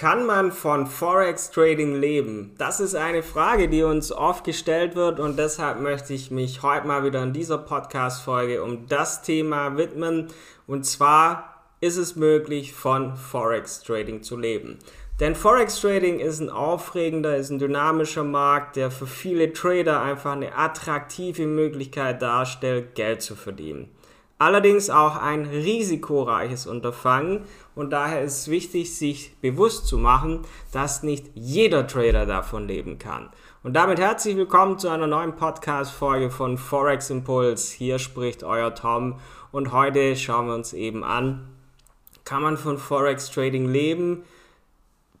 Kann man von Forex Trading leben? Das ist eine Frage, die uns oft gestellt wird und deshalb möchte ich mich heute mal wieder in dieser Podcast Folge um das Thema widmen und zwar ist es möglich von Forex Trading zu leben. Denn Forex Trading ist ein aufregender, ist ein dynamischer Markt, der für viele Trader einfach eine attraktive Möglichkeit darstellt, Geld zu verdienen allerdings auch ein risikoreiches Unterfangen und daher ist es wichtig, sich bewusst zu machen, dass nicht jeder Trader davon leben kann. Und damit herzlich willkommen zu einer neuen Podcast-Folge von Forex Impulse. Hier spricht euer Tom und heute schauen wir uns eben an, kann man von Forex Trading leben?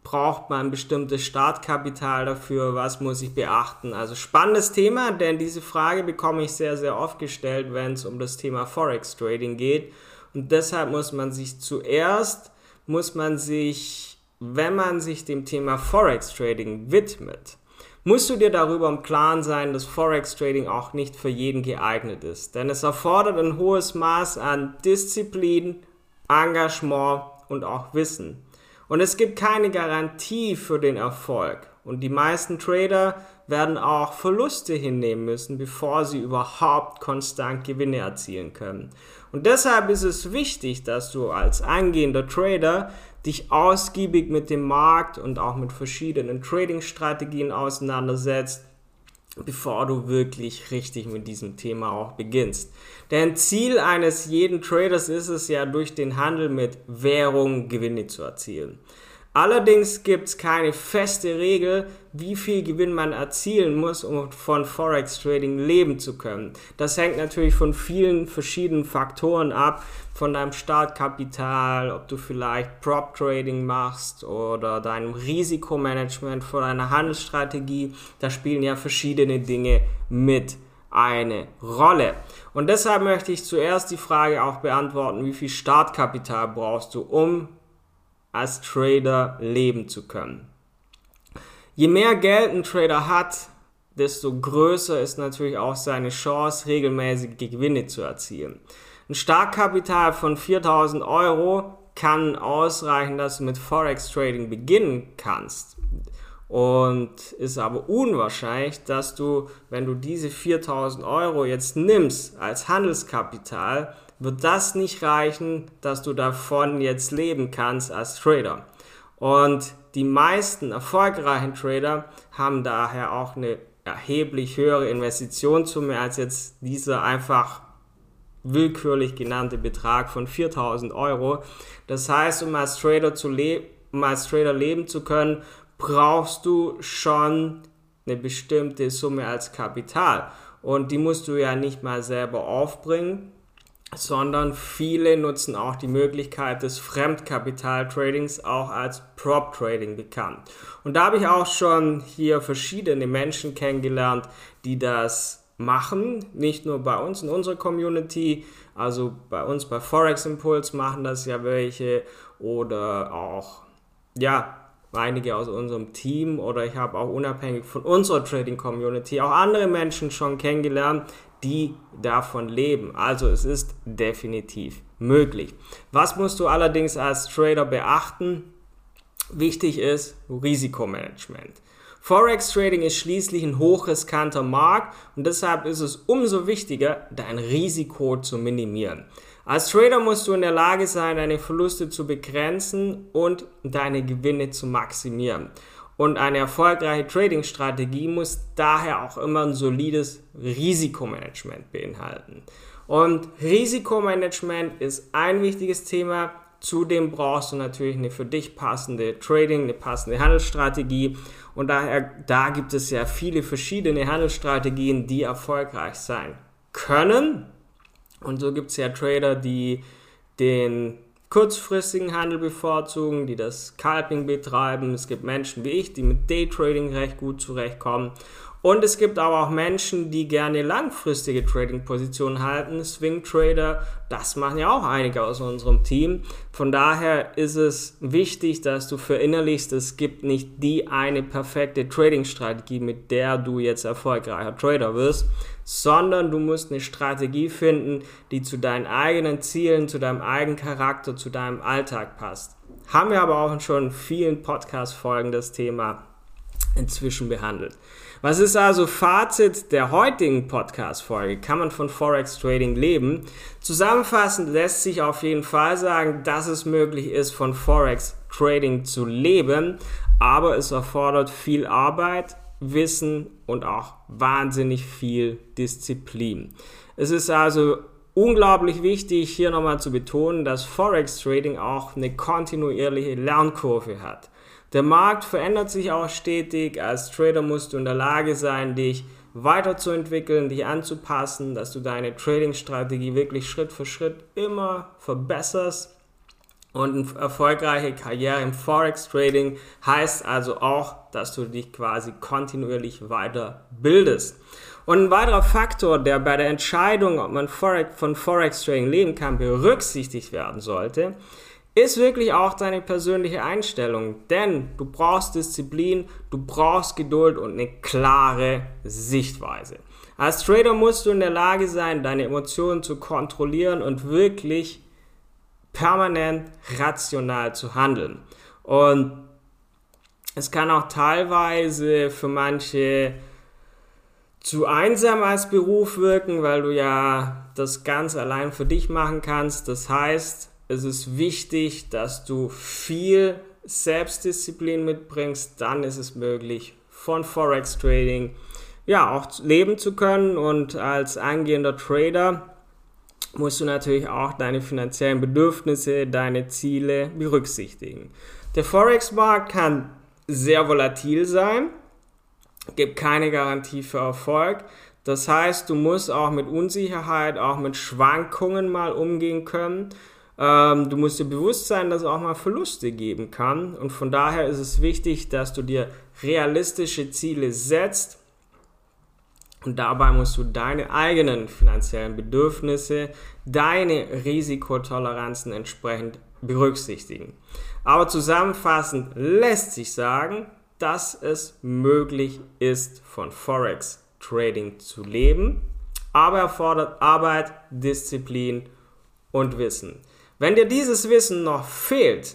braucht man ein bestimmtes Startkapital dafür, was muss ich beachten. Also spannendes Thema, denn diese Frage bekomme ich sehr, sehr oft gestellt, wenn es um das Thema Forex Trading geht. Und deshalb muss man sich zuerst, muss man sich, wenn man sich dem Thema Forex Trading widmet, musst du dir darüber im Klaren sein, dass Forex Trading auch nicht für jeden geeignet ist. Denn es erfordert ein hohes Maß an Disziplin, Engagement und auch Wissen. Und es gibt keine Garantie für den Erfolg. Und die meisten Trader werden auch Verluste hinnehmen müssen, bevor sie überhaupt konstant Gewinne erzielen können. Und deshalb ist es wichtig, dass du als angehender Trader dich ausgiebig mit dem Markt und auch mit verschiedenen Trading-Strategien auseinandersetzt bevor du wirklich richtig mit diesem Thema auch beginnst. Denn Ziel eines jeden Traders ist es ja, durch den Handel mit Währung Gewinne zu erzielen. Allerdings gibt es keine feste Regel, wie viel Gewinn man erzielen muss, um von Forex Trading leben zu können. Das hängt natürlich von vielen verschiedenen Faktoren ab, von deinem Startkapital, ob du vielleicht Prop Trading machst oder deinem Risikomanagement, von deiner Handelsstrategie. Da spielen ja verschiedene Dinge mit eine Rolle. Und deshalb möchte ich zuerst die Frage auch beantworten, wie viel Startkapital brauchst du, um als Trader leben zu können. Je mehr Geld ein Trader hat, desto größer ist natürlich auch seine Chance, regelmäßige Gewinne zu erzielen. Ein Startkapital von 4000 Euro kann ausreichen, dass du mit Forex Trading beginnen kannst. Und ist aber unwahrscheinlich, dass du, wenn du diese 4000 Euro jetzt nimmst als Handelskapital, wird das nicht reichen, dass du davon jetzt leben kannst als Trader. Und die meisten erfolgreichen Trader haben daher auch eine erheblich höhere Investitionssumme als jetzt dieser einfach willkürlich genannte Betrag von 4000 Euro. Das heißt, um als Trader, zu le um als Trader leben zu können, brauchst du schon eine bestimmte Summe als Kapital. Und die musst du ja nicht mal selber aufbringen, sondern viele nutzen auch die Möglichkeit des Fremdkapitaltradings, auch als Prop Trading bekannt. Und da habe ich auch schon hier verschiedene Menschen kennengelernt, die das machen, nicht nur bei uns in unserer Community, also bei uns bei Forex Impulse machen das ja welche oder auch ja, einige aus unserem Team oder ich habe auch unabhängig von unserer Trading Community auch andere Menschen schon kennengelernt, die davon leben. Also es ist definitiv möglich. Was musst du allerdings als Trader beachten? Wichtig ist Risikomanagement. Forex Trading ist schließlich ein hochriskanter Markt und deshalb ist es umso wichtiger, dein Risiko zu minimieren. Als Trader musst du in der Lage sein, deine Verluste zu begrenzen und deine Gewinne zu maximieren. Und eine erfolgreiche Trading-Strategie muss daher auch immer ein solides Risikomanagement beinhalten. Und Risikomanagement ist ein wichtiges Thema. Zudem brauchst du natürlich eine für dich passende Trading, eine passende Handelsstrategie. Und daher, da gibt es ja viele verschiedene Handelsstrategien, die erfolgreich sein können. Und so gibt es ja Trader, die den kurzfristigen Handel bevorzugen, die das Scalping betreiben. Es gibt Menschen wie ich, die mit Daytrading recht gut zurechtkommen. Und es gibt aber auch Menschen, die gerne langfristige Trading-Positionen halten. Swing Trader, das machen ja auch einige aus unserem Team. Von daher ist es wichtig, dass du verinnerlichst, es gibt nicht die eine perfekte Trading-Strategie, mit der du jetzt erfolgreicher Trader wirst, sondern du musst eine Strategie finden, die zu deinen eigenen Zielen, zu deinem eigenen Charakter, zu deinem Alltag passt. haben wir aber auch schon in vielen Podcast-Folgen das Thema inzwischen behandelt. Was ist also Fazit der heutigen Podcast-Folge? Kann man von Forex Trading leben? Zusammenfassend lässt sich auf jeden Fall sagen, dass es möglich ist, von Forex Trading zu leben, aber es erfordert viel Arbeit, Wissen und auch wahnsinnig viel Disziplin. Es ist also unglaublich wichtig, hier nochmal zu betonen, dass Forex Trading auch eine kontinuierliche Lernkurve hat. Der Markt verändert sich auch stetig. Als Trader musst du in der Lage sein, dich weiterzuentwickeln, dich anzupassen, dass du deine Trading-Strategie wirklich Schritt für Schritt immer verbesserst. Und eine erfolgreiche Karriere im Forex-Trading heißt also auch, dass du dich quasi kontinuierlich weiterbildest. Und ein weiterer Faktor, der bei der Entscheidung, ob man von Forex-Trading leben kann, berücksichtigt werden sollte, ist wirklich auch deine persönliche Einstellung. Denn du brauchst Disziplin, du brauchst Geduld und eine klare Sichtweise. Als Trader musst du in der Lage sein, deine Emotionen zu kontrollieren und wirklich permanent rational zu handeln. Und es kann auch teilweise für manche zu einsam als Beruf wirken, weil du ja das ganz allein für dich machen kannst. Das heißt, es ist wichtig, dass du viel Selbstdisziplin mitbringst, dann ist es möglich, von Forex Trading ja auch leben zu können und als angehender Trader musst du natürlich auch deine finanziellen Bedürfnisse, deine Ziele berücksichtigen. Der Forex-Markt kann sehr volatil sein, gibt keine Garantie für Erfolg. Das heißt, du musst auch mit Unsicherheit, auch mit Schwankungen mal umgehen können. Ähm, du musst dir bewusst sein, dass es auch mal Verluste geben kann. Und von daher ist es wichtig, dass du dir realistische Ziele setzt. Und dabei musst du deine eigenen finanziellen Bedürfnisse, deine Risikotoleranzen entsprechend berücksichtigen. Aber zusammenfassend lässt sich sagen, dass es möglich ist, von Forex Trading zu leben, aber erfordert Arbeit, Disziplin und Wissen. Wenn dir dieses Wissen noch fehlt,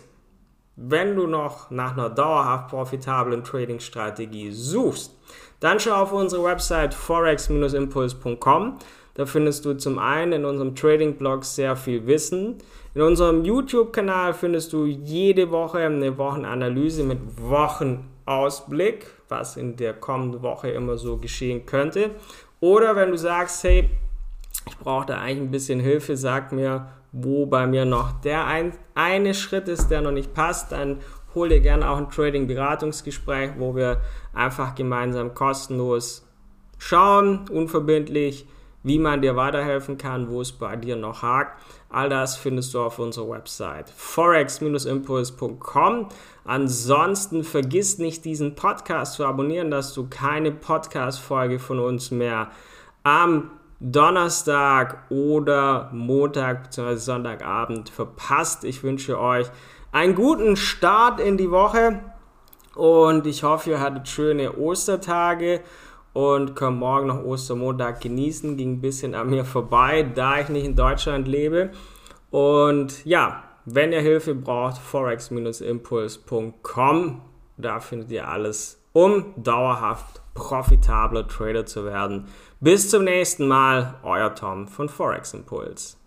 wenn du noch nach einer dauerhaft profitablen Trading-Strategie suchst, dann schau auf unsere Website forex-impuls.com. Da findest du zum einen in unserem Trading-Blog sehr viel Wissen. In unserem YouTube-Kanal findest du jede Woche eine Wochenanalyse mit Wochenausblick, was in der kommenden Woche immer so geschehen könnte. Oder wenn du sagst, hey, ich brauche da eigentlich ein bisschen Hilfe, sag mir, wo bei mir noch der ein, eine Schritt ist, der noch nicht passt, dann hol dir gerne auch ein Trading-Beratungsgespräch, wo wir einfach gemeinsam kostenlos schauen, unverbindlich, wie man dir weiterhelfen kann, wo es bei dir noch hakt. All das findest du auf unserer Website forex-impuls.com. Ansonsten vergiss nicht, diesen Podcast zu abonnieren, dass du keine Podcast-Folge von uns mehr am Donnerstag oder Montag bzw. Sonntagabend verpasst. Ich wünsche euch einen guten Start in die Woche und ich hoffe, ihr hattet schöne Ostertage und könnt morgen noch Ostermontag genießen. Ging ein bisschen an mir vorbei, da ich nicht in Deutschland lebe. Und ja, wenn ihr Hilfe braucht, forex-impuls.com, da findet ihr alles, um dauerhaft profitabler Trader zu werden. Bis zum nächsten Mal, euer Tom von Forex Impuls.